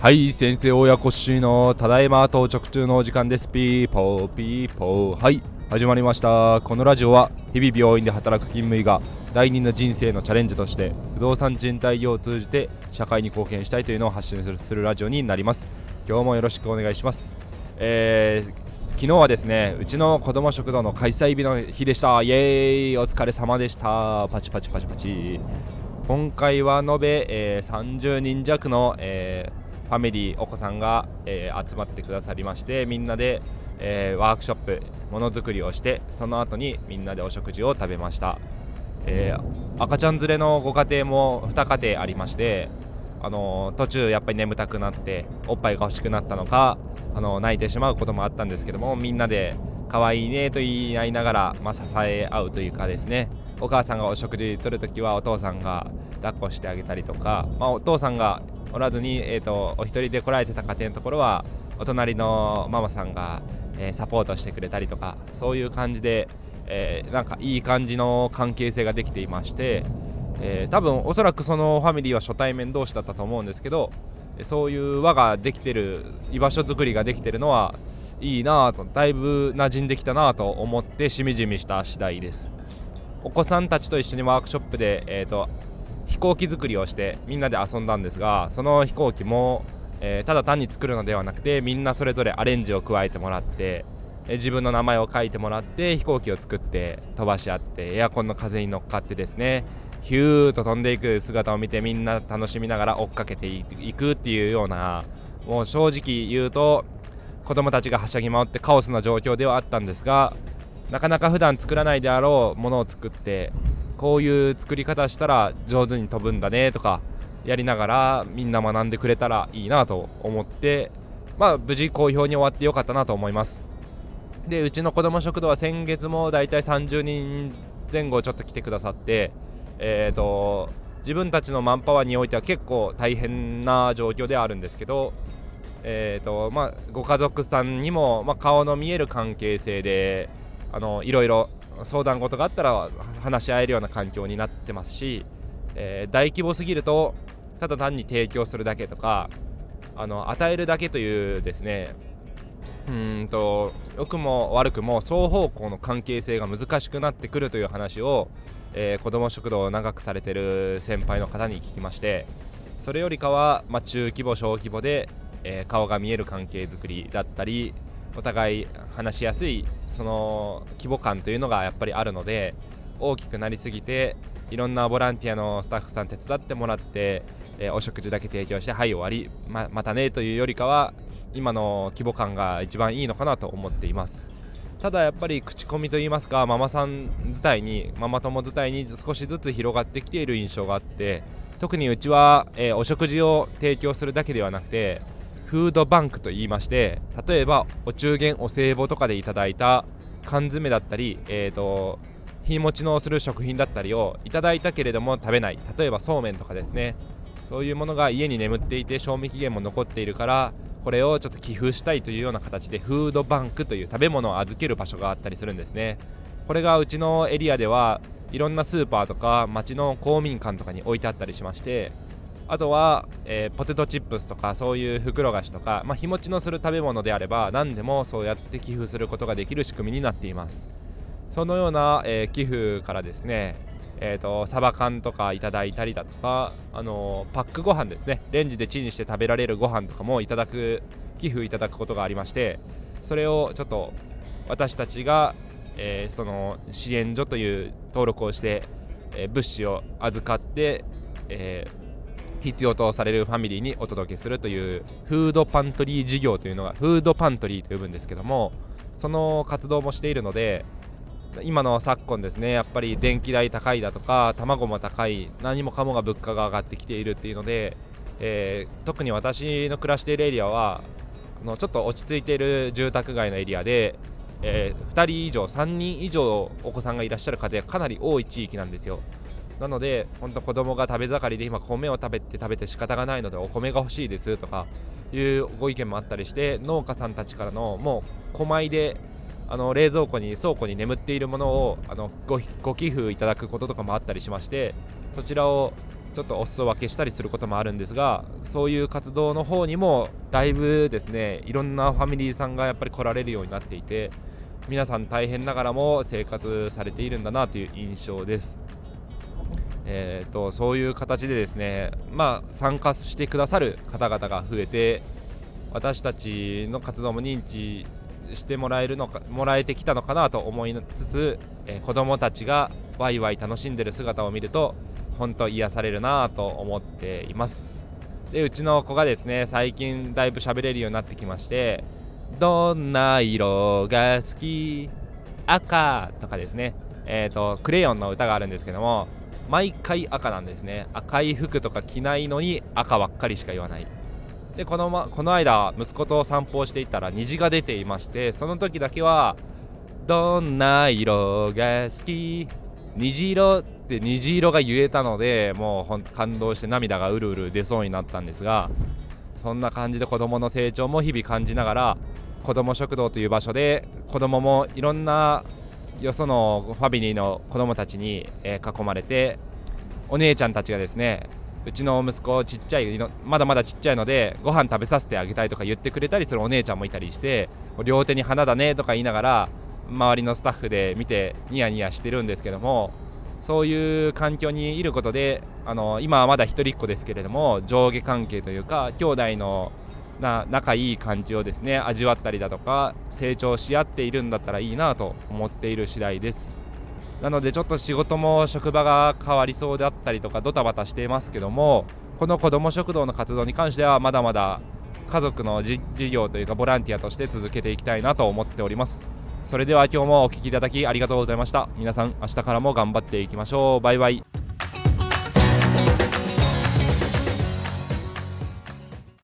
はい先生親子しのただいま到着中のお時間です。ピーポーピーポー。はい始まりました。このラジオは日々病院で働く勤務医が第二の人生のチャレンジとして不動産賃貸業を通じて社会に貢献したいというのを発信するするラジオになります。今日もよろしくお願いします。えー、昨日はですねうちの子ども食堂の開催日の日でした。イエーイ。お疲れ様でした。パチパチパチパチ。今回は延べ、えー、30人弱の、えー、ファミリーお子さんが、えー、集まってくださりましてみんなで、えー、ワークショップものづくりをしてその後にみんなでお食事を食べました、えー、赤ちゃん連れのご家庭も2家庭ありましてあの途中やっぱり眠たくなっておっぱいが欲しくなったのかあの泣いてしまうこともあったんですけどもみんなで可愛いねと言い合いながら、まあ、支え合うというかですね。お母さんがお食事とるときはお父さんが抱っこしてあげたりとか、まあ、お父さんがおらずに、えーと、お一人で来られてた家庭のところはお隣のママさんが、えー、サポートしてくれたりとかそういう感じで、えー、なんかいい感じの関係性ができていましてえー、多分おそらくそのファミリーは初対面同士だったと思うんですけどそういう輪ができてる居場所作りができてるのはいいなとだいぶ馴染んできたなと思ってしみじみした次第です。お子さんたちと一緒にワークショップで、えーと、飛行機作りをしてみんなで遊んだんですがその飛行機も、えー、ただ単に作るのではなくてみんなそれぞれアレンジを加えてもらってえ自分の名前を書いてもらって飛行機を作って飛ばし合ってエアコンの風に乗っかってですねヒューと飛んでいく姿を見てみんな楽しみながら追っかけていくっていうようなもう正直言うと子供たちがはしゃぎ回ってカオスな状況ではあったんですがなかなか普段作らないであろうものを作ってこういう作り方したら上手に飛ぶんだねとかやりながらみんな学んでくれたらいいなと思ってまあ無事好評に終わってよかったなと思います。でうちの子ども食堂は先月もだいたい30人前後ちょっと来てくださってえーと、自分たちのマンパワーにおいては結構大変な状況ではあるんですけど、えーとまあ、ご家族さんにも、まあ、顔の見える関係性であのいろいろ相談事があったら話し合えるような環境になってますし、えー、大規模すぎるとただ単に提供するだけとかあの与えるだけというですねうんと良くも悪くも双方向の関係性が難しくなってくるという話をえー、子ども食堂を長くされてる先輩の方に聞きましてそれよりかは、まあ、中規模小規模で、えー、顔が見える関係づくりだったりお互い話しやすいその規模感というのがやっぱりあるので大きくなりすぎていろんなボランティアのスタッフさん手伝ってもらって、えー、お食事だけ提供してはい終わりままたねというよりかは今の規模感が一番いいのかなと思っています。ただやっぱり口コミといいますかママさん自体にママ友自体に少しずつ広がってきている印象があって特にうちは、えー、お食事を提供するだけではなくてフードバンクと言いまして例えばお中元お歳暮とかでいただいた缶詰だったり、えーと、日持ちのする食品だったりをいただいたけれども食べない。例えばそうめんとかですね。そういうものが家に眠っていて賞味期限も残っているからこれをちょっと寄付したいというような形でフードバンクという食べ物を預ける場所があったりするんですね。これがうちのエリアではいろんなスーパーとか町の公民館とかに置いてあったりしましてあとは、えー、ポテトチップスとかそういう袋菓子とか、まあ、日持ちのする食べ物であれば何でもそうやって寄付することができる仕組みになっています。そのような、えー、寄付からですねえーと、サバ缶とかいただいたりだとか、あの、パックご飯ですね。レンジでチンして食べられるご飯とかもいただく寄付いただくことがありましてそれをちょっと私たちが、えー、その支援所という登録をして、えー、物資を預かって、え必要とされるファミリーにお届けするというフードパントリー事業というのがフードパントリーと呼ぶんですけどもその活動もしているので今の昨今ですねやっぱり電気代高いだとか卵も高い何もかもが物価が上がってきているっていうので、えー、特に私の暮らしているエリアはのちょっと落ち着いている住宅街のエリアで、えー、2人以上3人以上お子さんがいらっしゃる家庭かなり多い地域なんですよ。なので本当子供が食べ盛りで今米を食べて食べて仕方がないのでお米が欲しいですとかいうご意見もあったりして農家さんたちからのもう小米であの冷蔵庫に倉庫に眠っているものをあのごご寄付いただくこととかもあったりしましてそちらをちょっとお裾分けしたりすることもあるんですがそういう活動の方にもだいぶですねいろんなファミリーさんがやっぱり来られるようになっていて皆さん大変ながらも生活されているんだなという印象です。えーと、そういう形でですね、まあ、参加してくださる方々が増えて私たちの活動も認知してもらえるのかもらえてきたのかなと思いつつ、えー、子どもたちがワイワイ楽しんでる姿を見ると本当癒されるなと思っています。でうちの子がですね最近だいぶ喋れるようになってきましてどんな色が好き？赤とかですね。えっ、ー、とクレヨンの歌があるんですけども毎回赤なんですね。赤い服とか着ないのに赤ばっかりしか言わない。でこの,、ま、この間息子と散歩をしていたら虹が出ていましてその時だけは「どんな色が好き？虹色」って虹色が言えたのでもうほん感動して涙がうるうる出そうになったんですがそんな感じで子どもの成長も日々感じながら子ども食堂という場所で子どももいろんなよそのファミリーの子供たちに、囲まれてお姉ちゃんたちがですねうちの息子ちっちゃいのまだまだちっちゃいのでご飯食べさせてあげたいとか言ってくれたりするお姉ちゃんもいたりして両手に花だねとか言いながら周りのスタッフで見てニヤニヤしてるんですけどもそういう環境にいることであの今はまだ一人っ子ですけれども上下関係というか兄弟のな仲いい感じをですね味わったりだとか成長し合っているんだったらいいなと思っている次第です。なのでちょっと仕事も職場が変わりそうであったりとかドタバタしていますけどもこの子ども食堂の活動に関してはまだまだ家族の事業というかボランティアとして続けていきたいなと思っております。それでは今日もお聴きいただきありがとうございました。皆さん明日からも頑張っていきましょう。バイバイ。